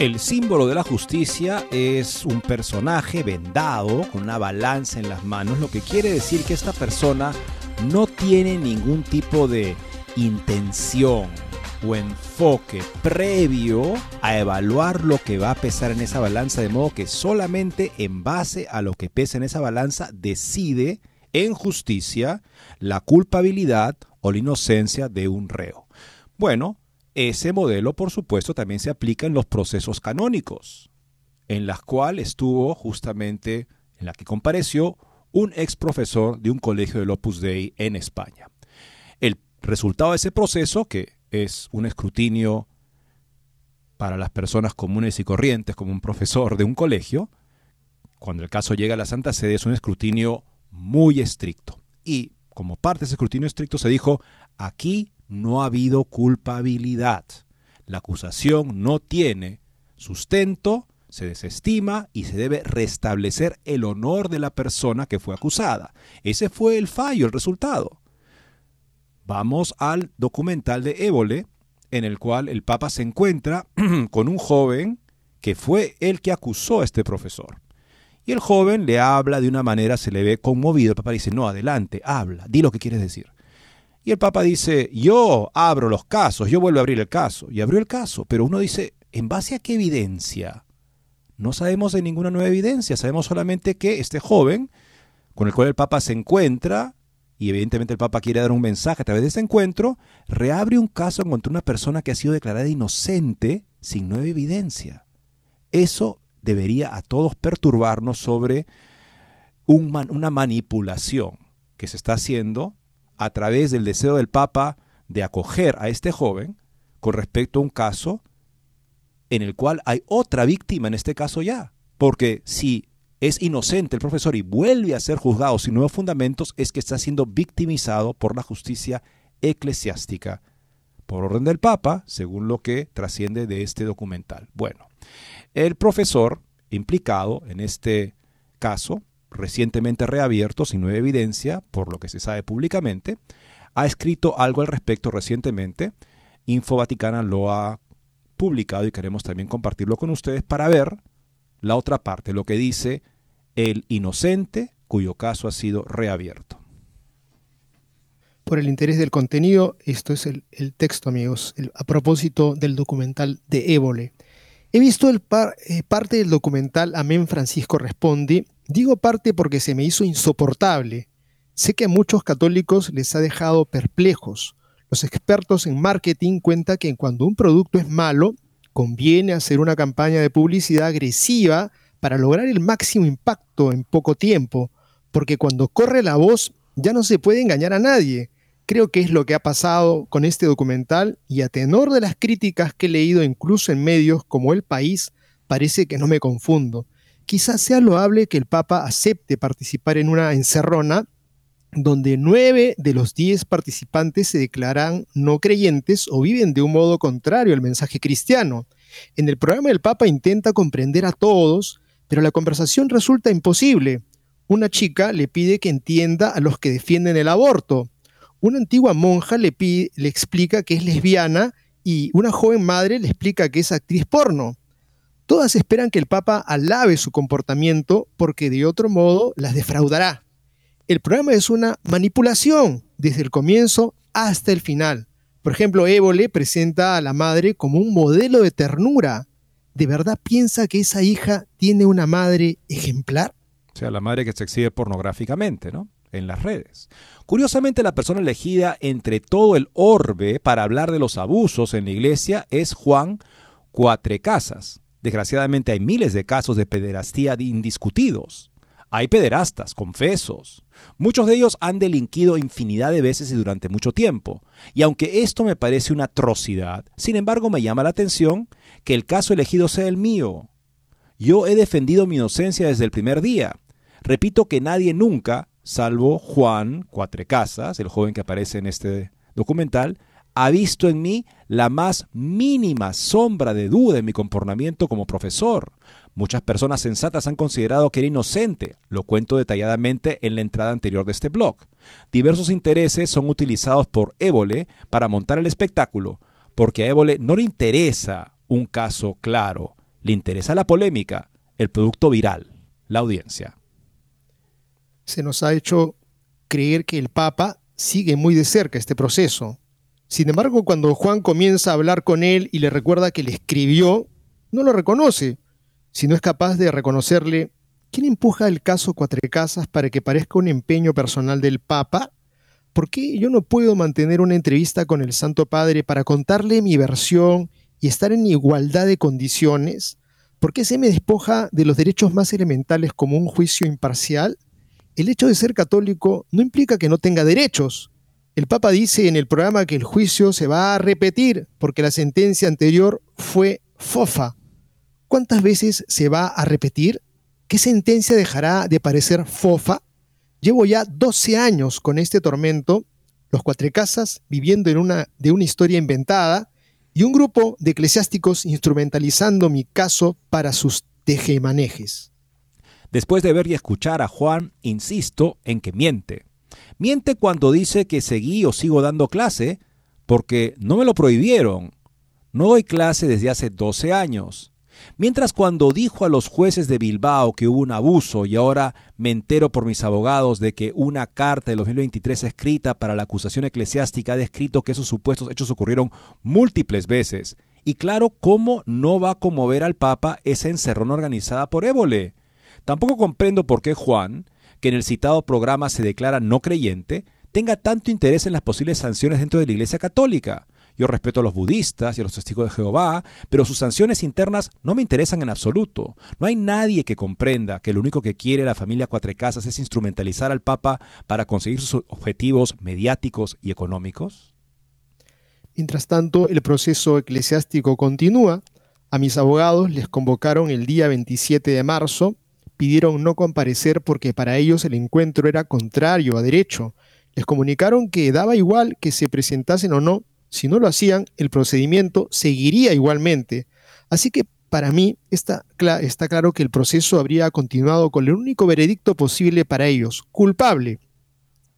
El símbolo de la justicia es un personaje vendado con una balanza en las manos, lo que quiere decir que esta persona no tiene ningún tipo de intención o enfoque previo a evaluar lo que va a pesar en esa balanza, de modo que solamente en base a lo que pesa en esa balanza decide en justicia la culpabilidad o la inocencia de un reo. Bueno, ese modelo, por supuesto, también se aplica en los procesos canónicos, en las cuales estuvo justamente, en la que compareció un ex profesor de un colegio del Opus Dei en España. El resultado de ese proceso, que es un escrutinio para las personas comunes y corrientes, como un profesor de un colegio, cuando el caso llega a la Santa Sede, es un escrutinio muy estricto. Y como parte de ese escrutinio estricto se dijo, aquí no ha habido culpabilidad. La acusación no tiene sustento, se desestima y se debe restablecer el honor de la persona que fue acusada. Ese fue el fallo, el resultado. Vamos al documental de Évole, en el cual el Papa se encuentra [clears throat] con un joven que fue el que acusó a este profesor. Y el joven le habla de una manera, se le ve conmovido. El Papa dice, no, adelante, habla, di lo que quieres decir. Y el Papa dice, yo abro los casos, yo vuelvo a abrir el caso. Y abrió el caso, pero uno dice, ¿en base a qué evidencia? No sabemos de ninguna nueva evidencia, sabemos solamente que este joven, con el cual el Papa se encuentra, y evidentemente el Papa quiere dar un mensaje a través de este encuentro, reabre un caso contra una persona que ha sido declarada inocente sin nueva evidencia. Eso debería a todos perturbarnos sobre una manipulación que se está haciendo a través del deseo del Papa de acoger a este joven con respecto a un caso en el cual hay otra víctima en este caso ya. Porque si es inocente el profesor y vuelve a ser juzgado sin nuevos fundamentos, es que está siendo victimizado por la justicia eclesiástica, por orden del Papa, según lo que trasciende de este documental. Bueno, el profesor implicado en este caso recientemente reabierto sin nueva evidencia, por lo que se sabe públicamente, ha escrito algo al respecto recientemente. Info Vaticana lo ha publicado y queremos también compartirlo con ustedes para ver la otra parte, lo que dice el inocente cuyo caso ha sido reabierto.
Por el interés del contenido, esto es el, texto, amigos, a propósito del documental de Évole. He visto el eh, parte del documental Amén Francisco Responde Digo parte porque se me hizo insoportable. Sé que a muchos católicos les ha dejado perplejos. Los expertos en marketing cuentan que cuando un producto es malo, conviene hacer una campaña de publicidad agresiva para lograr el máximo impacto en poco tiempo, porque cuando corre la voz ya no se puede engañar a nadie. Creo que es lo que ha pasado con este documental y a tenor de las críticas que he leído incluso en medios como El País, parece que no me confundo quizás sea loable que el Papa acepte participar en una encerrona donde nueve de los diez participantes se declaran no creyentes o viven de un modo contrario al mensaje cristiano. En el programa el Papa intenta comprender a todos, pero la conversación resulta imposible. Una chica le pide que entienda a los que defienden el aborto. Una antigua monja le, le explica que es lesbiana y una joven madre le explica que es actriz porno. Todas esperan que el Papa alabe su comportamiento porque de otro modo las defraudará. El programa es una manipulación desde el comienzo hasta el final. Por ejemplo, Évole presenta a la madre como un modelo de ternura. ¿De verdad piensa que esa hija tiene una madre ejemplar?
O sea, la madre que se exhibe pornográficamente, ¿no? En las redes. Curiosamente, la persona elegida entre todo el orbe para hablar de los abusos en la iglesia es Juan Cuatrecasas, Desgraciadamente hay miles de casos de pederastía indiscutidos. Hay pederastas, confesos. Muchos de ellos han delinquido infinidad de veces y durante mucho tiempo. Y aunque esto me parece una atrocidad, sin embargo me llama la atención que el caso elegido sea el mío. Yo he defendido mi inocencia desde el primer día. Repito que nadie nunca, salvo Juan Cuatrecasas, el joven que aparece en este documental, ha visto en mí la más mínima sombra de duda en mi comportamiento como profesor. Muchas personas sensatas han considerado que era inocente, lo cuento detalladamente en la entrada anterior de este blog. Diversos intereses son utilizados por Évole para montar el espectáculo, porque a Évole no le interesa un caso claro, le interesa la polémica, el producto viral, la audiencia.
Se nos ha hecho creer que el Papa sigue muy de cerca este proceso. Sin embargo, cuando Juan comienza a hablar con él y le recuerda que le escribió, no lo reconoce si no es capaz de reconocerle, ¿quién empuja el caso Cuatrecasas para que parezca un empeño personal del Papa? ¿Por qué yo no puedo mantener una entrevista con el Santo Padre para contarle mi versión y estar en igualdad de condiciones? ¿Por qué se me despoja de los derechos más elementales como un juicio imparcial? El hecho de ser católico no implica que no tenga derechos. El Papa dice en el programa que el juicio se va a repetir porque la sentencia anterior fue fofa. ¿Cuántas veces se va a repetir? ¿Qué sentencia dejará de parecer fofa? Llevo ya 12 años con este tormento, los cuatrecasas viviendo en una, de una historia inventada y un grupo de eclesiásticos instrumentalizando mi caso para sus tejemanejes.
Después de ver y escuchar a Juan, insisto en que miente. Miente cuando dice que seguí o sigo dando clase porque no me lo prohibieron. No doy clase desde hace 12 años. Mientras cuando dijo a los jueces de Bilbao que hubo un abuso y ahora me entero por mis abogados de que una carta de 2023 escrita para la acusación eclesiástica ha descrito que esos supuestos hechos ocurrieron múltiples veces. Y claro, ¿cómo no va a conmover al Papa esa encerrona organizada por Évole? Tampoco comprendo por qué Juan, que en el citado programa se declara no creyente, tenga tanto interés en las posibles sanciones dentro de la Iglesia Católica. Yo respeto a los budistas y a los testigos de Jehová, pero sus sanciones internas no me interesan en absoluto. No hay nadie que comprenda que lo único que quiere la familia Cuatro Casas es instrumentalizar al Papa para conseguir sus objetivos mediáticos y económicos.
Mientras tanto, el proceso eclesiástico continúa. A mis abogados les convocaron el día 27 de marzo, pidieron no comparecer porque para ellos el encuentro era contrario a derecho. Les comunicaron que daba igual que se presentasen o no, si no lo hacían, el procedimiento seguiría igualmente. Así que para mí está, está claro que el proceso habría continuado con el único veredicto posible para ellos, culpable.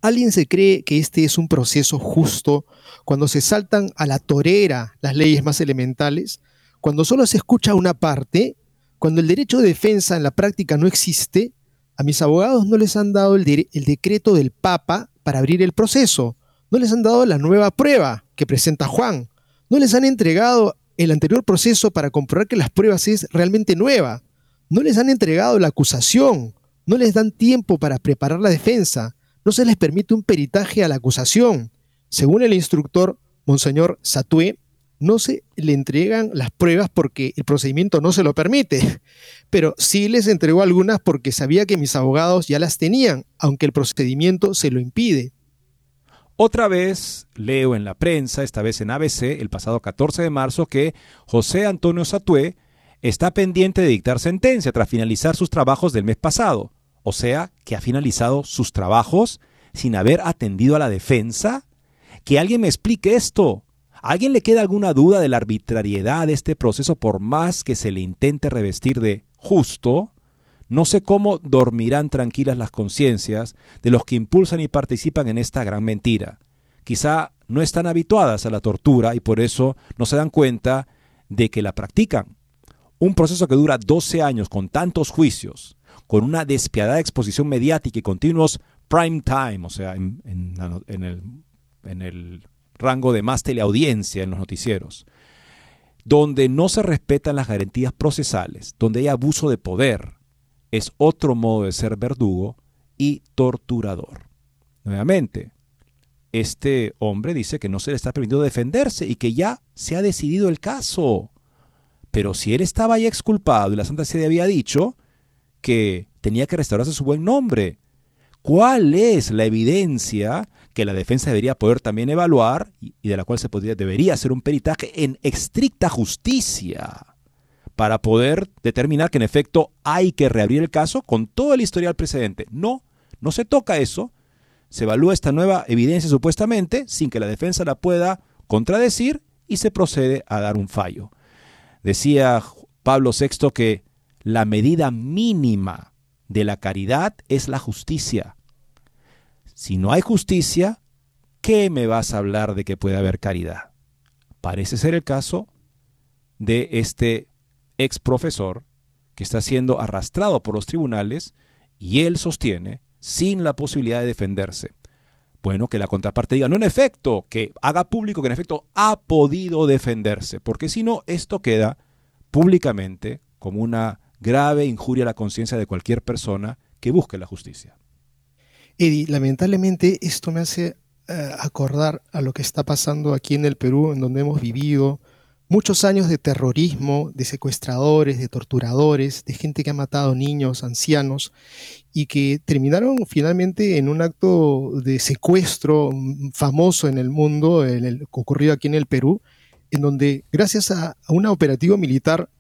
¿Alguien se cree que este es un proceso justo cuando se saltan a la torera las leyes más elementales? Cuando solo se escucha una parte, cuando el derecho de defensa en la práctica no existe, a mis abogados no les han dado el, decreto del Papa para abrir el proceso, no les han dado la nueva prueba, que presenta Juan. No les han entregado el anterior proceso para comprobar que las pruebas es realmente nueva. No les han entregado la acusación. No les dan tiempo para preparar la defensa. No se les permite un peritaje a la acusación. Según el instructor Monseñor Satué, no se le entregan las pruebas porque el procedimiento no se lo permite, [laughs] pero sí les entregó algunas porque sabía que mis abogados ya las tenían, aunque el procedimiento se lo impide.
Otra vez leo en la prensa, esta vez en ABC, el pasado 14 de marzo, que José Antonio Satué está pendiente de dictar sentencia tras finalizar sus trabajos del mes pasado. O sea, que ha finalizado sus trabajos sin haber atendido a la defensa. Que alguien me explique esto. ¿A alguien le queda alguna duda de la arbitrariedad de este proceso por más que se le intente revestir de justo? No sé cómo dormirán tranquilas las conciencias de los que impulsan y participan en esta gran mentira. Quizá no están habituadas a la tortura y por eso no se dan cuenta de que la practican. Un proceso que dura 12 años con tantos juicios, con una despiadada exposición mediática y continuos prime time, o sea, en, el, en el rango de más teleaudiencia en los noticieros, donde no se respetan las garantías procesales, donde hay abuso de poder, es otro modo de ser verdugo y torturador. Nuevamente, este hombre dice que no se le está permitiendo defenderse y que ya se ha decidido el caso. Pero si él estaba ya exculpado y la Santa Sede había dicho que tenía que restaurarse su buen nombre, ¿Cuál es la evidencia que la defensa debería poder también evaluar y de la cual se podría, debería hacer un peritaje en estricta justicia para poder determinar que en efecto hay que reabrir el caso con todo el historial precedente? No, no se toca eso. Se evalúa esta nueva evidencia supuestamente sin que la defensa la pueda contradecir y se procede a dar un fallo. Decía Pablo VI que la medida mínima de la caridad es la justicia. Si no hay justicia, ¿qué me vas a hablar de que puede haber caridad? Parece ser el caso de este ex profesor que está siendo arrastrado por los tribunales y él sostiene, sin la posibilidad de defenderse, bueno, que la contraparte diga, no en efecto, que haga público que en efecto ha podido defenderse, porque si no, esto queda públicamente como una grave injuria a la conciencia de cualquier persona que busque la justicia.
Eddie, lamentablemente esto me hace eh, acordar a lo que está pasando aquí en el Perú, en donde hemos vivido muchos años de terrorismo, de secuestradores, de torturadores, de gente que ha matado niños, ancianos, y que terminaron finalmente en un acto de secuestro famoso en el mundo, en el, ocurrido aquí en el Perú, en donde gracias a, a un operativo militar,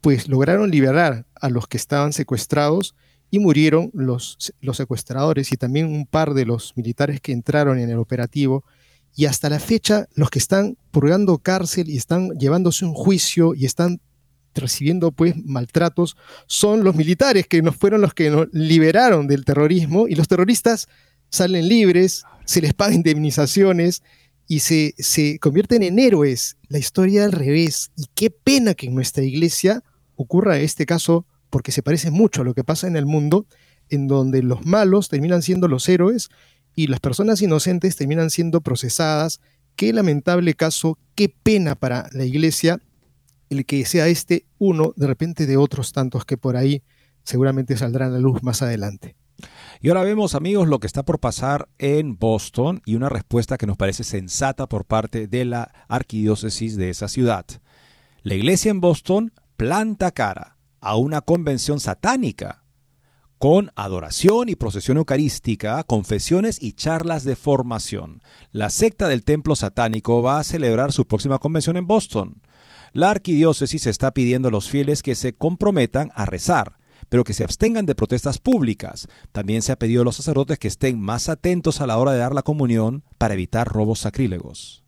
pues lograron liberar a los que estaban secuestrados y murieron los, los secuestradores y también un par de los militares que entraron en el operativo y hasta la fecha los que están purgando cárcel y están llevándose un juicio y están recibiendo pues maltratos son los militares que nos fueron los que nos liberaron del terrorismo y los terroristas salen libres, se les pagan indemnizaciones y se, se convierten en héroes. La historia al revés. Y qué pena que en nuestra iglesia ocurra este caso porque se parece mucho a lo que pasa en el mundo, en donde los malos terminan siendo los héroes y las personas inocentes terminan siendo procesadas. Qué lamentable caso, qué pena para la iglesia el que sea este uno de repente de otros tantos que por ahí seguramente saldrán a la luz más adelante.
Y ahora vemos, amigos, lo que está por pasar en Boston y una respuesta que nos parece sensata por parte de la arquidiócesis de esa ciudad. La iglesia en Boston planta cara a una convención satánica con adoración y procesión eucarística, confesiones y charlas de formación. La secta del templo satánico va a celebrar su próxima convención en Boston. La arquidiócesis está pidiendo a los fieles que se comprometan a rezar, pero que se abstengan de protestas públicas. También se ha pedido a los sacerdotes que estén más atentos a la hora de dar la comunión para evitar robos sacrílegos.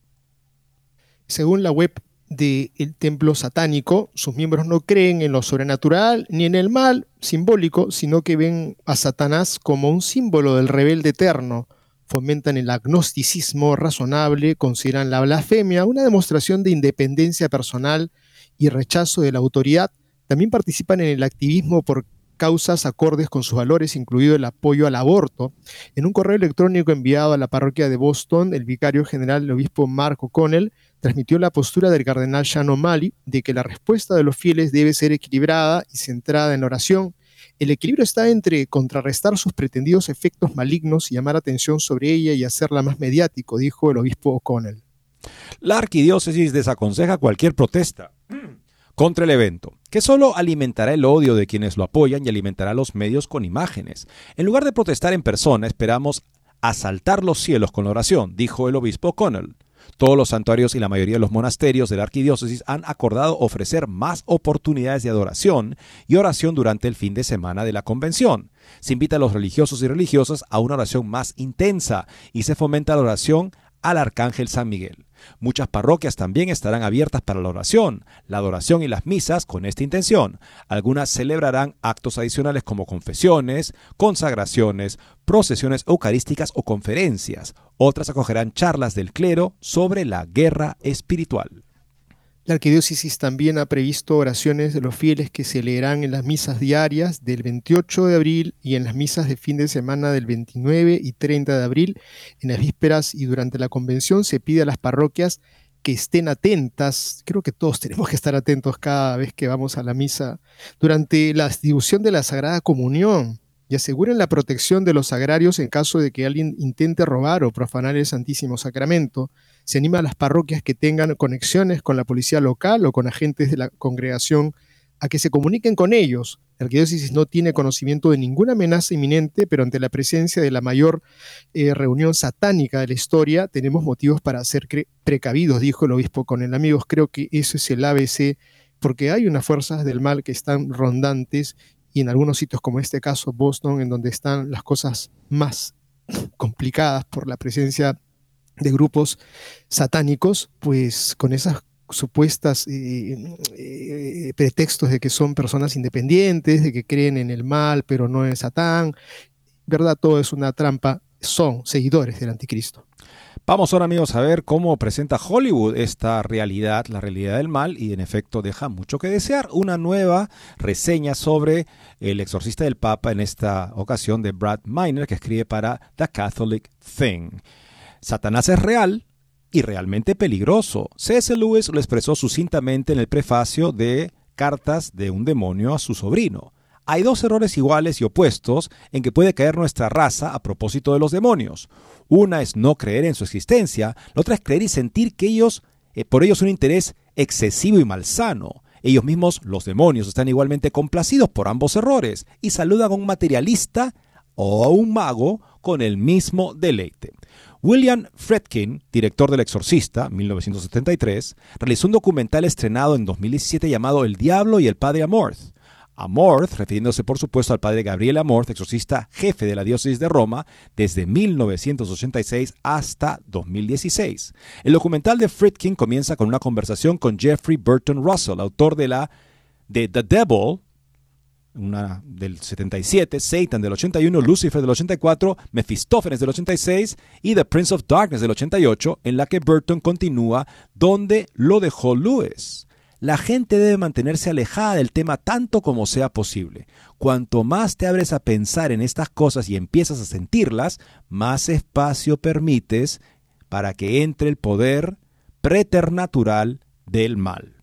Según la web del templo satánico, sus miembros no creen en lo sobrenatural ni en el mal simbólico, sino que ven a Satanás como un símbolo del rebelde eterno. Fomentan el agnosticismo razonable, consideran la blasfemia una demostración de independencia personal y rechazo de la autoridad. También participan en el activismo por causas acordes con sus valores, incluido el apoyo al aborto. En un correo electrónico enviado a la parroquia de Boston, el vicario general, el obispo Mark O'Connell, transmitió la postura del cardenal Sean O'Malley de que la respuesta de los fieles debe ser equilibrada y centrada en la oración. El equilibrio está entre contrarrestar sus pretendidos efectos malignos y llamar atención sobre ella y hacerla más mediático, dijo el obispo O'Connell.
La arquidiócesis desaconseja cualquier protesta contra el evento, que solo alimentará el odio de quienes lo apoyan y alimentará los medios con imágenes. En lugar de protestar en persona, esperamos asaltar los cielos con la oración, dijo el obispo O'Connell. Todos los santuarios y la mayoría de los monasterios de la arquidiócesis han acordado ofrecer más oportunidades de adoración y oración durante el fin de semana de la convención. Se invita a los religiosos y religiosas a una oración más intensa y se fomenta la oración al Arcángel San Miguel. Muchas parroquias también estarán abiertas para la oración, la adoración y las misas con esta intención. Algunas celebrarán actos adicionales como confesiones, consagraciones, procesiones eucarísticas o conferencias. Otras acogerán charlas del clero sobre la guerra espiritual.
La arquidiócesis también ha previsto oraciones de los fieles que se leerán en las misas diarias del 28 de abril y en las misas de fin de semana del 29 y 30 de abril. En las vísperas y durante la convención se pide a las parroquias que estén atentas, creo que todos tenemos que estar atentos cada vez que vamos a la misa, durante la distribución de la Sagrada Comunión y aseguren la protección de los agrarios en caso de que alguien intente robar o profanar el Santísimo Sacramento se anima a las parroquias que tengan conexiones con la policía local o con agentes de la congregación a que se comuniquen con ellos. La arquidiócesis no tiene conocimiento de ninguna amenaza inminente, pero ante la presencia de la mayor eh, reunión satánica de la historia, tenemos motivos para ser precavidos, dijo el obispo con el amigos. Creo que eso es el ABC, porque hay unas fuerzas del mal que están rondantes y en algunos sitios como este caso, Boston, en donde están las cosas más complicadas por la presencia de grupos satánicos, pues con esas supuestas eh, eh, pretextos de que son personas independientes, de que creen en el mal, pero no en Satán. ¿Verdad? Todo es una trampa. Son seguidores del anticristo.
Vamos ahora amigos a ver cómo presenta Hollywood esta realidad, la realidad del mal, y en efecto deja mucho que desear. Una nueva reseña sobre el exorcista del Papa en esta ocasión de Brad Miner, que escribe para The Catholic Thing. Satanás es real, y realmente peligroso. C.S. Lewis lo expresó sucintamente en el prefacio de Cartas de un demonio a su sobrino. Hay dos errores iguales y opuestos en que puede caer nuestra raza a propósito de los demonios. Una es no creer en su existencia, la otra es creer y sentir que ellos, eh, por ellos un interés excesivo y malsano. Ellos mismos, los demonios, están igualmente complacidos por ambos errores y saludan a un materialista o a un mago con el mismo deleite. William Fredkin, director del Exorcista, 1973, realizó un documental estrenado en 2017 llamado El Diablo y el Padre Amorth. Amorth, refiriéndose por supuesto al padre Gabriel Amorth, exorcista jefe de la diócesis de Roma desde 1986 hasta 2016. El documental de Fredkin comienza con una conversación con Jeffrey Burton Russell, autor de la de The Devil, una del 77, Satan del 81, Lucifer del 84, Mephistófeles del 86 y The Prince of Darkness del 88, en la que Burton continúa donde lo dejó Lewis. La gente debe mantenerse alejada del tema tanto como sea posible. Cuanto más te abres a pensar en estas cosas y empiezas a sentirlas, más espacio permites para que entre el poder preternatural del mal.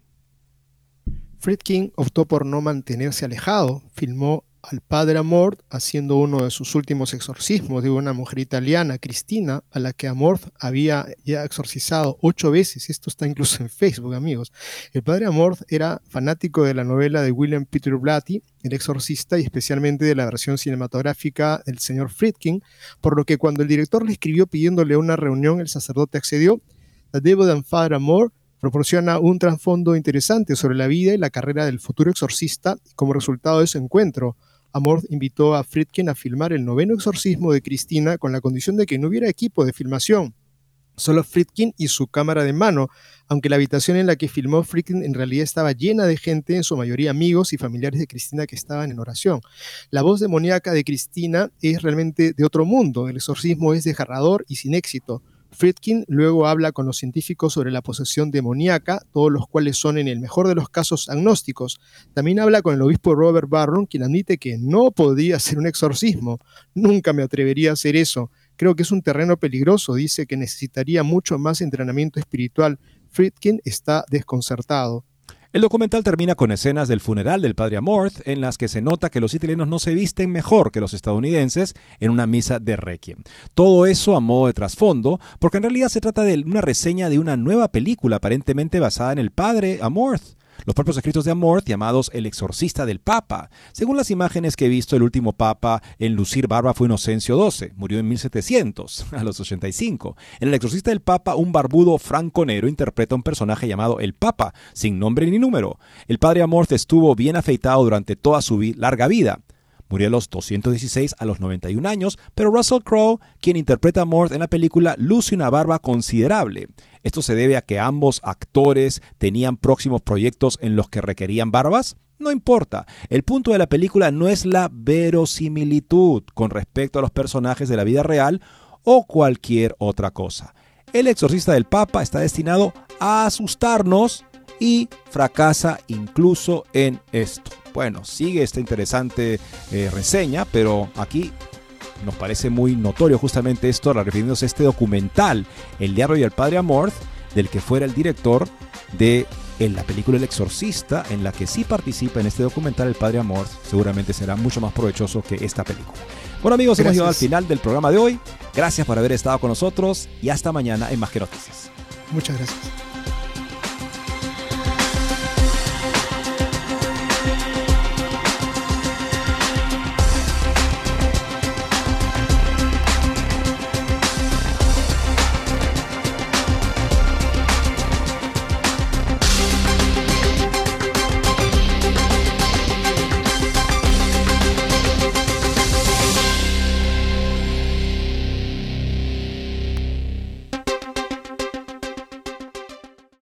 Friedkin optó por no mantenerse alejado, filmó al padre Amorth haciendo uno de sus últimos exorcismos de una mujer italiana, Cristina, a la que Amorth había ya exorcizado ocho veces. Esto está incluso en Facebook, amigos. El padre Amorth era fanático de la novela de William Peter Blatty, El exorcista, y especialmente de la versión cinematográfica del señor Friedkin, por lo que cuando el director le escribió pidiéndole una reunión, el sacerdote accedió. The Devil and Father Amorth proporciona un trasfondo interesante sobre la vida y la carrera del futuro exorcista como resultado de ese encuentro, Amorth invitó a Friedkin a filmar el noveno exorcismo de Cristina con la condición de que no hubiera equipo de filmación, solo Friedkin y su cámara de mano, aunque la habitación en la que filmó Friedkin en realidad estaba llena de gente, en su mayoría amigos y familiares de Cristina que estaban en oración. La voz demoníaca de Cristina es realmente de otro mundo, el exorcismo es desgarrador y sin éxito. Friedkin luego habla con los científicos sobre la posesión demoníaca, todos los cuales son en el mejor de los casos agnósticos. También habla con el obispo Robert Barron, quien admite que no podía ser un exorcismo. Nunca me atrevería a hacer eso. Creo que es un terreno peligroso. Dice que necesitaría mucho más entrenamiento espiritual. Friedkin está desconcertado.
El documental termina con escenas del funeral del padre Amorth en las que se nota que los italianos no se visten mejor que los estadounidenses en una misa de requiem. Todo eso a modo de trasfondo, porque en realidad se trata de una reseña de una nueva película aparentemente basada en el padre Amorth los propios escritos de Amorth llamados El exorcista del Papa. Según las imágenes que he visto, el último Papa en lucir barba fue Inocencio XII, murió en 1700, [laughs] a los 85. En El exorcista del Papa, un barbudo franconero interpreta un personaje llamado el Papa, sin nombre ni número. El padre Amorth estuvo bien afeitado durante toda su larga vida. Murió a los 216 a los 91 años, pero Russell Crowe, quien interpreta a Mort en la película, luce una barba considerable. Esto se debe a que ambos actores tenían próximos proyectos en los que requerían barbas. No importa, el punto de la película no es la verosimilitud con respecto a los personajes de la vida real o cualquier otra cosa. El exorcista del Papa está destinado a asustarnos y fracasa incluso en esto. Bueno, sigue esta interesante eh, reseña, pero aquí nos parece muy notorio justamente esto, refiriéndose a este documental, El Diablo y el Padre Amorth, del que fuera el director de en la película El Exorcista, en la que sí participa en este documental el Padre Amorth, seguramente será mucho más provechoso que esta película. Bueno amigos, hemos llegado al final del programa de hoy. Gracias por haber estado con nosotros y hasta mañana en Más que Noticias.
Muchas gracias.